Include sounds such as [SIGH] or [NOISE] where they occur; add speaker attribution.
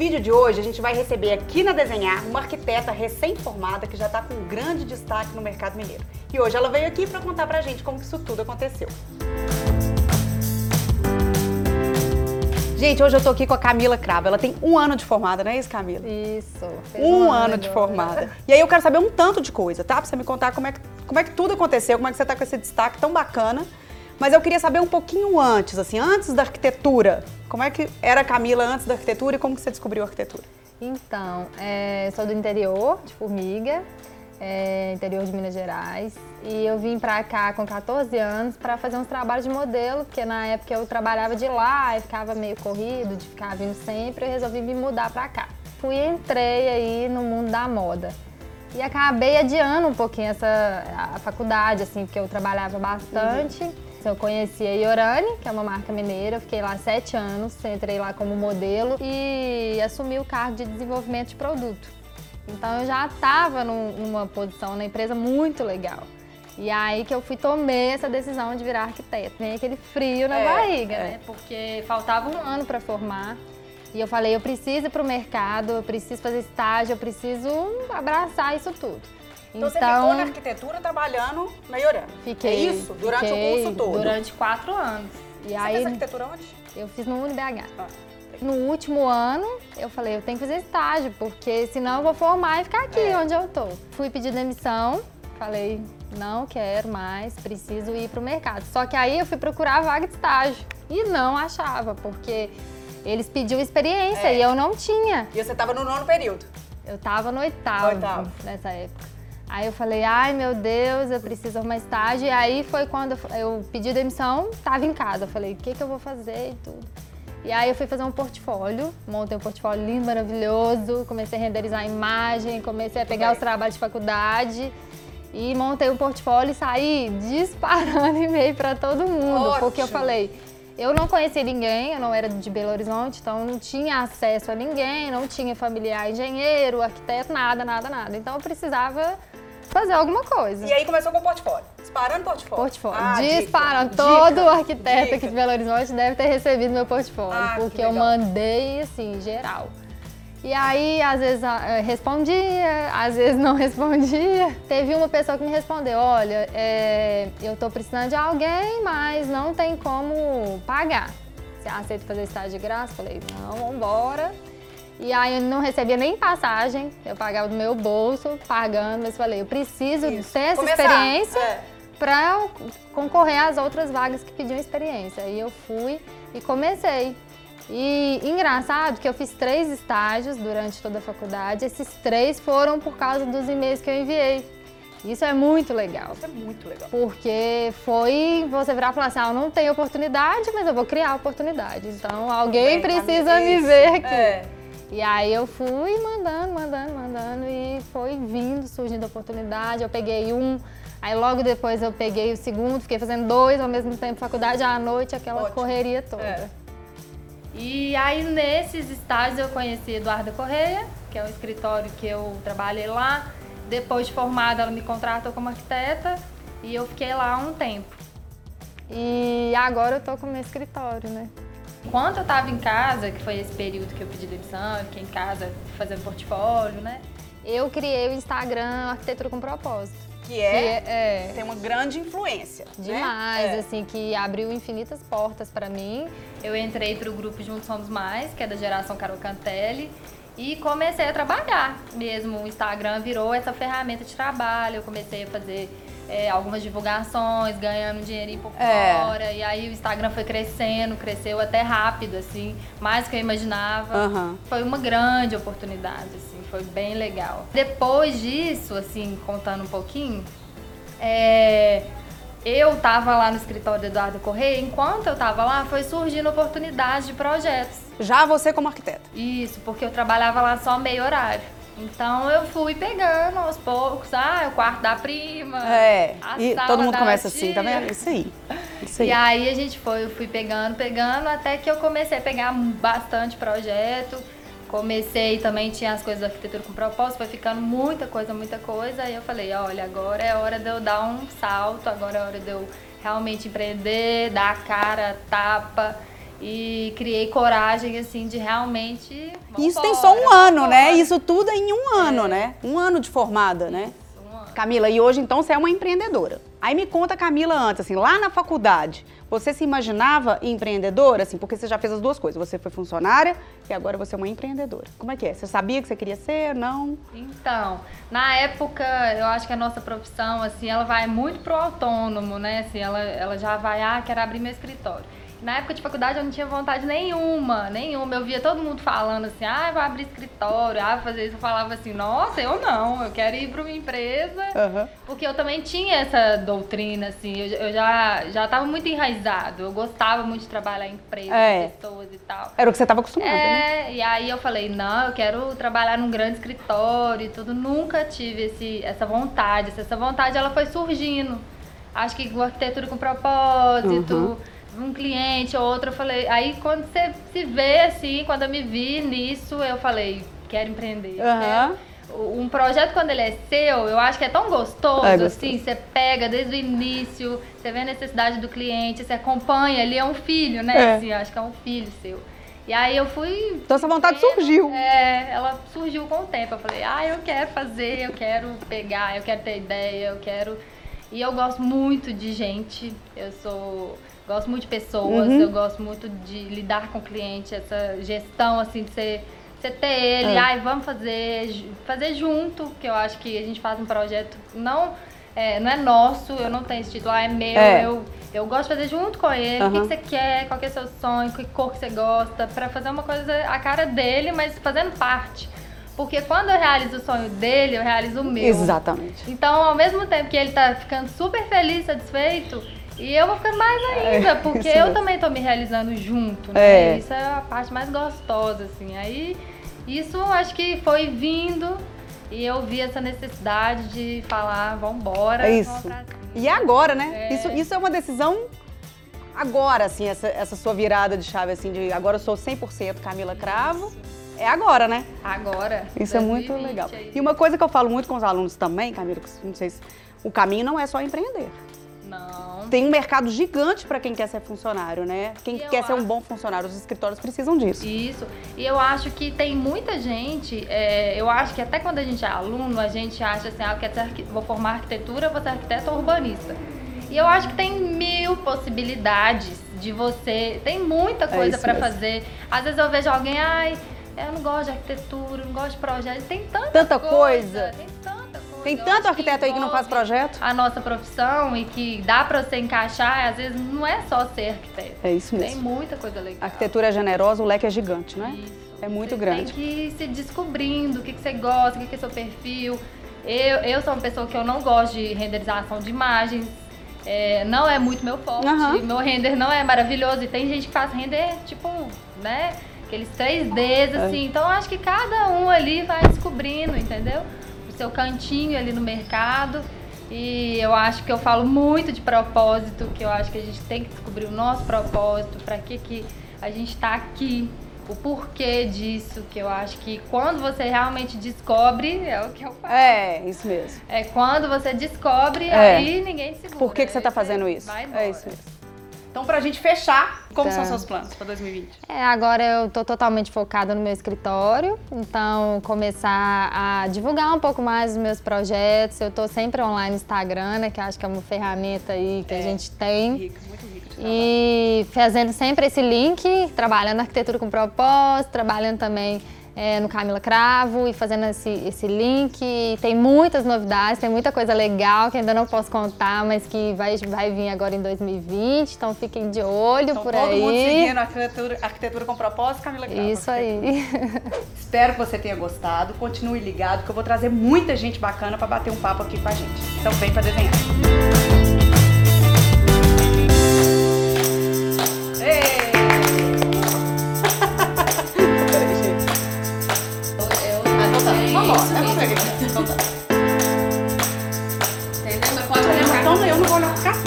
Speaker 1: vídeo de hoje, a gente vai receber aqui na Desenhar uma arquiteta recém-formada que já está com um grande destaque no mercado mineiro. E hoje ela veio aqui para contar pra gente como que isso tudo aconteceu. Gente, hoje eu tô aqui com a Camila Cravo. Ela tem um ano de formada, não é isso, Camila?
Speaker 2: Isso.
Speaker 1: Um ano de formada. E aí eu quero saber um tanto de coisa, tá? Pra você me contar como é que, como é que tudo aconteceu, como é que você tá com esse destaque tão bacana. Mas eu queria saber um pouquinho antes, assim, antes da arquitetura. Como é que era a Camila antes da arquitetura e como que você descobriu a arquitetura?
Speaker 2: Então, é, sou do interior, de Formiga, é, interior de Minas Gerais. E eu vim pra cá com 14 anos para fazer uns trabalhos de modelo, porque na época eu trabalhava de lá e ficava meio corrido, de ficar vindo sempre, eu resolvi me mudar pra cá. Fui e entrei aí no mundo da moda. E acabei adiando um pouquinho essa a faculdade, assim, porque eu trabalhava bastante. Uhum. Eu conheci a Iorane, que é uma marca mineira, fiquei lá sete anos, entrei lá como modelo e assumi o cargo de desenvolvimento de produto. Então eu já estava numa posição na empresa muito legal. E aí que eu fui tomei essa decisão de virar arquiteto. Vem aquele frio na é, barriga, é. né? Porque faltava um ano para formar. E eu falei, eu preciso ir para o mercado, eu preciso fazer estágio, eu preciso abraçar isso tudo.
Speaker 1: Então, então você ficou na arquitetura trabalhando na Iorã?
Speaker 2: Fiquei.
Speaker 1: É isso? Durante
Speaker 2: fiquei,
Speaker 1: o curso todo?
Speaker 2: Durante quatro anos.
Speaker 1: E você aí, fez arquitetura onde?
Speaker 2: Eu fiz no UniBH. Ah. No último ano, eu falei, eu tenho que fazer estágio, porque senão eu vou formar e ficar aqui é. onde eu tô. Fui pedir demissão, falei, não quero mais, preciso ir para o mercado. Só que aí eu fui procurar a vaga de estágio e não achava, porque eles pediam experiência é. e eu não tinha.
Speaker 1: E você estava no nono período?
Speaker 2: Eu estava no oitavo, oitavo, nessa época. Aí eu falei, ai meu Deus, eu preciso arrumar estágio. E aí foi quando eu pedi demissão, estava em casa. Eu falei, o que, que eu vou fazer e tudo. E aí eu fui fazer um portfólio, montei um portfólio lindo, maravilhoso, comecei a renderizar a imagem, comecei a pegar os trabalhos de faculdade e montei um portfólio e saí disparando [LAUGHS] e-mail para todo mundo, Ótimo. porque eu falei, eu não conhecia ninguém, eu não era de Belo Horizonte, então não tinha acesso a ninguém, não tinha familiar engenheiro, arquiteto, nada, nada, nada. Então eu precisava fazer alguma coisa.
Speaker 1: E aí começou com o portfólio. Disparando portfólio.
Speaker 2: Portfólio. Ah, Disparando. Dica. Todo dica. arquiteto dica. aqui de Belo Horizonte deve ter recebido meu portfólio, ah, porque eu mandei, assim, geral. E aí, às vezes ah, respondia, às vezes não [LAUGHS] respondia. Teve uma pessoa que me respondeu: Olha, é, eu tô precisando de alguém, mas não tem como pagar. Você aceita fazer estágio de graça? Falei: Não, vambora. E aí eu não recebia nem passagem, eu pagava do meu bolso, pagando, mas falei: Eu preciso Isso. ter essa Começar. experiência. É. Para concorrer às outras vagas que pediam experiência. Aí eu fui e comecei. E engraçado que eu fiz três estágios durante toda a faculdade. Esses três foram por causa dos e-mails que eu enviei. Isso é muito legal.
Speaker 1: Isso é muito legal.
Speaker 2: Porque foi você virar e falar assim: ah, eu não tenho oportunidade, mas eu vou criar oportunidade. Então alguém Bem, precisa me ver aqui. É. E aí eu fui mandando, mandando, mandando e foi vindo, surgindo oportunidade. Eu peguei um, aí logo depois eu peguei o segundo, fiquei fazendo dois ao mesmo tempo, faculdade à noite, aquela Ótimo. correria toda. É. E aí nesses estágios eu conheci Eduarda Correia, que é um escritório que eu trabalhei lá. Depois de formada, ela me contratou como arquiteta e eu fiquei lá um tempo. E agora eu tô com o meu escritório, né? Enquanto eu estava em casa, que foi esse período que eu pedi demissão, eu fiquei em casa fazendo portfólio, né? Eu criei o Instagram Arquitetura com Propósito
Speaker 1: que é, que é, é, tem uma grande influência.
Speaker 2: Né? Demais, né? assim, que abriu infinitas portas para mim. Eu entrei para o grupo Juntos Somos Mais, que é da geração Carol Cantelli, e comecei a trabalhar mesmo. O Instagram virou essa ferramenta de trabalho. Eu comecei a fazer é, algumas divulgações, ganhando dinheirinho por é. fora. E aí o Instagram foi crescendo, cresceu até rápido, assim, mais do que eu imaginava. Uhum. Foi uma grande oportunidade, assim foi bem legal. Depois disso, assim, contando um pouquinho, é, eu tava lá no escritório do Eduardo Correia, enquanto eu tava lá, foi surgindo oportunidades de projetos.
Speaker 1: Já você como arquiteta?
Speaker 2: Isso, porque eu trabalhava lá só meio horário. Então eu fui pegando aos poucos, ah, o quarto da prima.
Speaker 1: É. e todo mundo começa tia. assim, tá vendo? Isso aí. Isso aí.
Speaker 2: E aí a gente foi, eu fui pegando, pegando, até que eu comecei a pegar bastante projeto. Comecei também, tinha as coisas da arquitetura com propósito, foi ficando muita coisa, muita coisa. Aí eu falei, olha, agora é hora de eu dar um salto, agora é hora de eu realmente empreender, dar a cara, tapa e criei coragem, assim, de realmente.
Speaker 1: Isso tem só um ano, né? Isso tudo é em um ano, é. né? Um ano de formada, né? Camila, e hoje então você é uma empreendedora. Aí me conta, Camila, antes, assim, lá na faculdade, você se imaginava empreendedora, assim, porque você já fez as duas coisas. Você foi funcionária e agora você é uma empreendedora. Como é que é? Você sabia que você queria ser? Não?
Speaker 2: Então, na época, eu acho que a nossa profissão, assim, ela vai muito pro autônomo, né? Assim, ela, ela já vai, ah, quero abrir meu escritório. Na época de faculdade eu não tinha vontade nenhuma, nenhuma. Eu via todo mundo falando assim, ah, vou abrir escritório, ah, vou fazer isso. Eu falava assim, nossa, eu não, eu quero ir para uma empresa. Uhum. Porque eu também tinha essa doutrina, assim, eu, eu já já estava muito enraizado. Eu gostava muito de trabalhar em empresas, é. pessoas e tal.
Speaker 1: Era o que você estava acostumada,
Speaker 2: é,
Speaker 1: né?
Speaker 2: E aí eu falei, não, eu quero trabalhar num grande escritório e tudo. Nunca tive esse, essa vontade. Essa vontade, ela foi surgindo. Acho que com arquitetura com propósito... Uhum um cliente ou outro, eu falei. Aí quando você se vê assim, quando eu me vi nisso, eu falei, quero empreender. Uhum. Um projeto, quando ele é seu, eu acho que é tão gostoso, é gostoso. assim, você pega desde o início, você vê a necessidade do cliente, você acompanha, ele é um filho, né? É. Assim, acho que é um filho seu. E aí eu fui.
Speaker 1: Então essa vontade surgiu.
Speaker 2: É, ela surgiu com o tempo. Eu falei, ah, eu quero fazer, eu quero pegar, eu quero ter ideia, eu quero. E eu gosto muito de gente. Eu sou Gosto muito de pessoas, uhum. eu gosto muito de lidar com o cliente, essa gestão, assim, de você, você ter ele, é. ai, vamos fazer, fazer junto, que eu acho que a gente faz um projeto, não é, não é nosso, eu não tenho esse título, ah, é meu, é. Eu, eu gosto de fazer junto com ele, uhum. o que, que, você quer, qual que é o seu sonho, que cor que você gosta, para fazer uma coisa a cara dele, mas fazendo parte. Porque quando eu realizo o sonho dele, eu realizo o meu.
Speaker 1: Exatamente.
Speaker 2: Então, ao mesmo tempo que ele tá ficando super feliz, satisfeito, e eu vou ficando mais ainda, é, porque eu também tô me realizando junto, né? É. Isso é a parte mais gostosa, assim. Aí, isso acho que foi vindo e eu vi essa necessidade de falar, vambora.
Speaker 1: É isso. E é agora, né? É. Isso, isso é uma decisão agora, assim, essa, essa sua virada de chave, assim, de agora eu sou 100% Camila Cravo. É agora, né?
Speaker 2: Agora.
Speaker 1: Isso 2020, é muito legal. Aí. E uma coisa que eu falo muito com os alunos também, Camila, não sei se o caminho não é só empreender.
Speaker 2: Não.
Speaker 1: Tem um mercado gigante para quem quer ser funcionário, né? Quem quer acho... ser um bom funcionário, os escritórios precisam disso.
Speaker 2: Isso. E eu acho que tem muita gente, é, eu acho que até quando a gente é aluno, a gente acha assim, ah, eu quero ser, vou formar arquitetura, vou ser arquiteto ou urbanista. E eu acho que tem mil possibilidades de você, tem muita é coisa é para fazer. Às vezes eu vejo alguém, ai, eu não gosto de arquitetura, não gosto de projetos. Tem tanta,
Speaker 1: tanta
Speaker 2: coisa,
Speaker 1: coisa.
Speaker 2: Tem tanta
Speaker 1: tem tanto arquiteto aí que não faz projeto.
Speaker 2: A nossa profissão e que dá para você encaixar, às vezes não é só ser arquiteto.
Speaker 1: É isso mesmo.
Speaker 2: Tem muita coisa legal.
Speaker 1: A arquitetura é generosa, o leque é gigante, né? Isso. É muito
Speaker 2: você
Speaker 1: grande.
Speaker 2: Tem que ir se descobrindo o que, que você gosta, o que, que é seu perfil. Eu, eu sou uma pessoa que eu não gosto de renderização de imagens. É, não é muito meu forte. Uhum. Meu render não é maravilhoso. E tem gente que faz render, tipo, né? Aqueles 3Ds, é. assim. É. Então acho que cada um ali vai descobrindo, entendeu? Seu cantinho ali no mercado. E eu acho que eu falo muito de propósito, que eu acho que a gente tem que descobrir o nosso propósito, para que, que a gente está aqui, o porquê disso, que eu acho que quando você realmente descobre, é o que eu falo.
Speaker 1: É, isso mesmo.
Speaker 2: É quando você descobre, é. aí ninguém segura.
Speaker 1: Por que, que você está fazendo isso?
Speaker 2: É
Speaker 1: isso mesmo. Então, para a gente fechar, como tá. são seus planos para 2020?
Speaker 2: É, agora eu estou totalmente focada no meu escritório, então começar a divulgar um pouco mais os meus projetos. Eu estou sempre online no Instagram, né, que acho que é uma ferramenta aí que é, a gente tem.
Speaker 1: Rica, muito rica de
Speaker 2: E fazendo sempre esse link, trabalhando arquitetura com propósito, trabalhando também é, no Camila Cravo e fazendo esse, esse link. Tem muitas novidades, tem muita coisa legal que ainda não posso contar, mas que vai, vai vir agora em 2020. Então fiquem de olho
Speaker 1: então,
Speaker 2: por
Speaker 1: todo
Speaker 2: aí.
Speaker 1: Todo mundo seguindo arquitetura, arquitetura com propósito, Camila Cravo.
Speaker 2: Isso aí. [LAUGHS]
Speaker 1: Espero que você tenha gostado. Continue ligado que eu vou trazer muita gente bacana para bater um papo aqui com a gente. Então vem para desenhar. Então tá.
Speaker 3: Entendeu? Você pode.
Speaker 1: Eu não vou lá pra ali.